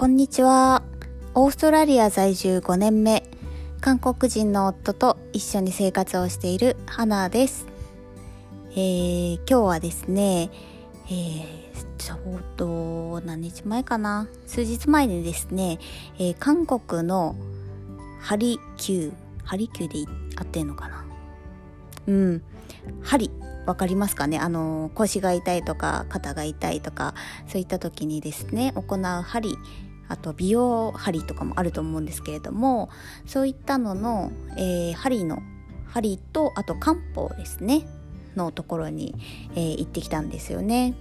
こんにちは。オーストラリア在住5年目、韓国人の夫と一緒に生活をしている花です。えー今日はですね、えーちょうど何日前かな。数日前にですね、えー韓国のハリキュー、ハリキューで合ってんのかな。うん、針わかりますかね？あの腰が痛いとか肩が痛いとかそういった時にですね行う針あと美容針とかもあると思うんですけれどもそういったのの、えー針の針とあと漢方ですねのところに、えー行ってきたんですよね。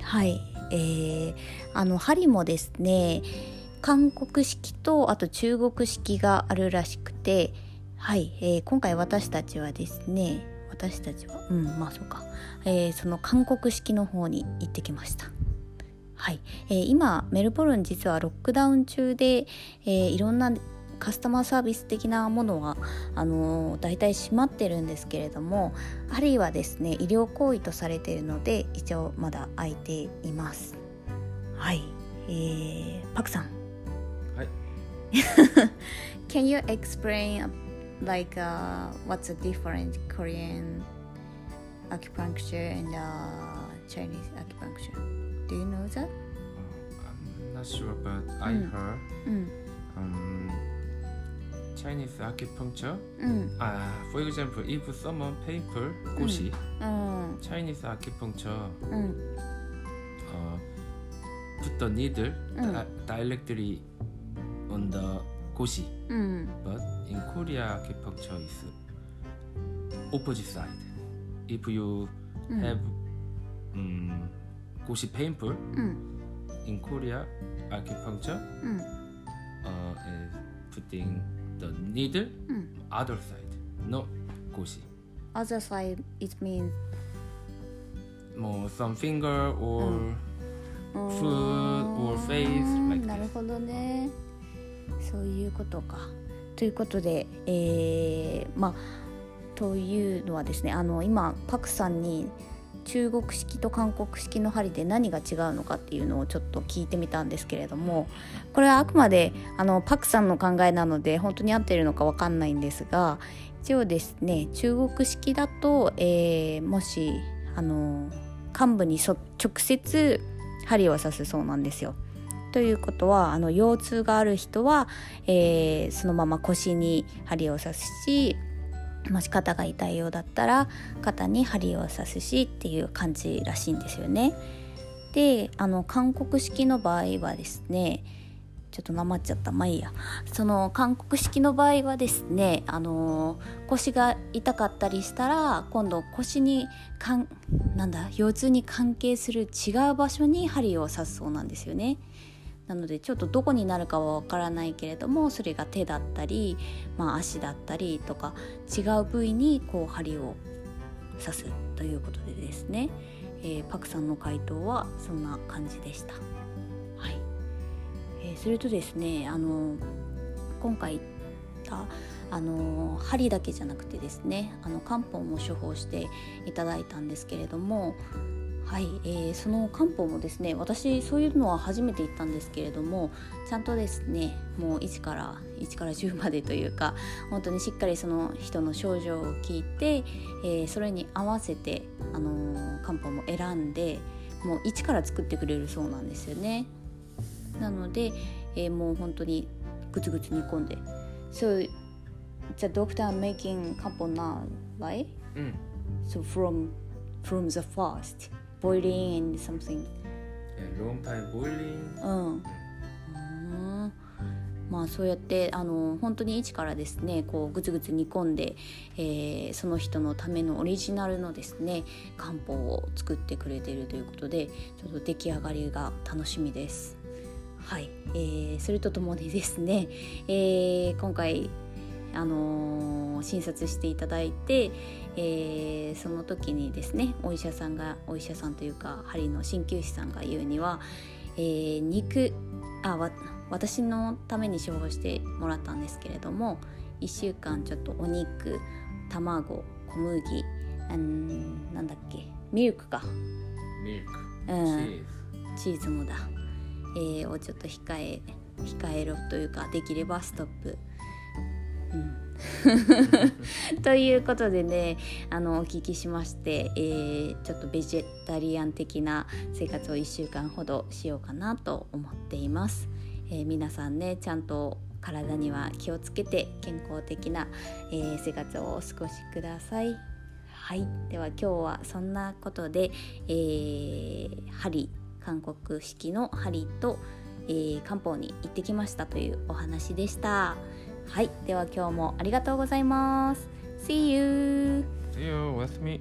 はい、えーあの針もですね韓国式とあと中国式があるらしくてはい、えー今回私たちはですね私たちはうんまあそうか、えーその韓国式の方に行ってきました。はい、えー今メルボルン実はロックダウン中で、えーいろんなカスタマーサービス的なものはあのー、大体閉まってるんですけれどもあるいはですね医療行為とされているので一応まだ空いています。はい、えー、パクさん。はい。Can you explain like uh, what's the difference Korean acupuncture and uh, Chinese acupuncture? Do you know that? I'm not sure, but I 음. heard 음. um, Chinese acupuncture. 음. 아, for example, if someone painful 꽃이 어. Chinese acupuncture 음. uh, put the needle 음. di- directly on the 꽃이. 음. But in Korea, acupuncture is opposite side. If you 음. have um, goshi painful うん、in Korea acupuncture うん、uh, is putting the needle うん。other side, not goshi. Other side it means More some finger or Food or face うーん like な this. るほどねそういうことかということでえー、まあというのはですねあの今パクさんに中国式と韓国式の針で何が違うのかっていうのをちょっと聞いてみたんですけれどもこれはあくまであのパクさんの考えなので本当に合ってるのかわかんないんですが一応ですね中国式だと、えーもしあの幹部にそ直接針を刺すそうなんですよ。ということはあの腰痛がある人は、えーそのまま腰に針を刺すしもし肩が痛いようだったら肩に針を刺すしっていう感じらしいんですよね。であの韓国式の場合はですねちょっとなまっちゃったまあいいやその韓国式の場合はですねあの腰が痛かったりしたら今度腰にかんなんだ腰痛に関係する違う場所に針を刺すそうなんですよね。なのでちょっとどこになるかはわからないけれどもそれが手だったり、まあ、足だったりとか違う部位にこう針を刺すということでですね、えーパクさんの回答はそんな感じでした。はいえーそれとですねあの今回言ったあの針だけじゃなくてですねあの漢方も処方していただいたんですけれどもはい、えーその漢方もですね私そういうのは初めて行ったんですけれどもちゃんとですねもう1から1から10までというか本当にしっかりその人の症状を聞いて、えーそれに合わせて、あのー漢方も選んでもう一から作ってくれるそうなんですよね。なので、えーもう本当にグツグツ煮込んで So the doctor making 漢方 now right? Mm. So from from the first boiling and something. Yeah, long time boiling. うんうーんまあそうやってあの本当に一からですねこうグツグツ煮込んで、えーその人のためのオリジナルのですね漢方を作ってくれているということでちょっと出来上がりが楽しみです。はい、えーそれとともにですね、えー今回あのー診察していただいて、えーその時にですねお医者さんがお医者さんというか針の鍼灸師さんが言うには、えー肉あわ私のために処方してもらったんですけれども1週間ちょっとお肉卵小麦うんなんだっけミルクか Milk. うん.チーズもだ、ええー、をちょっと控え控えろというかできればストップ。うん、ということでねあのお聞きしまして、えー、ちょっとベジタリアン的な生活を1週間ほどしようかなと思っています。えー、皆さんねちゃんと体には気をつけて健康的な、えー、生活をお過ごしください。はいでは今日はそんなことで、えー、針韓国式の針と、え、漢方に行ってきましたというお話でしたはいでは今日もありがとうございます See you! See you! おやすみ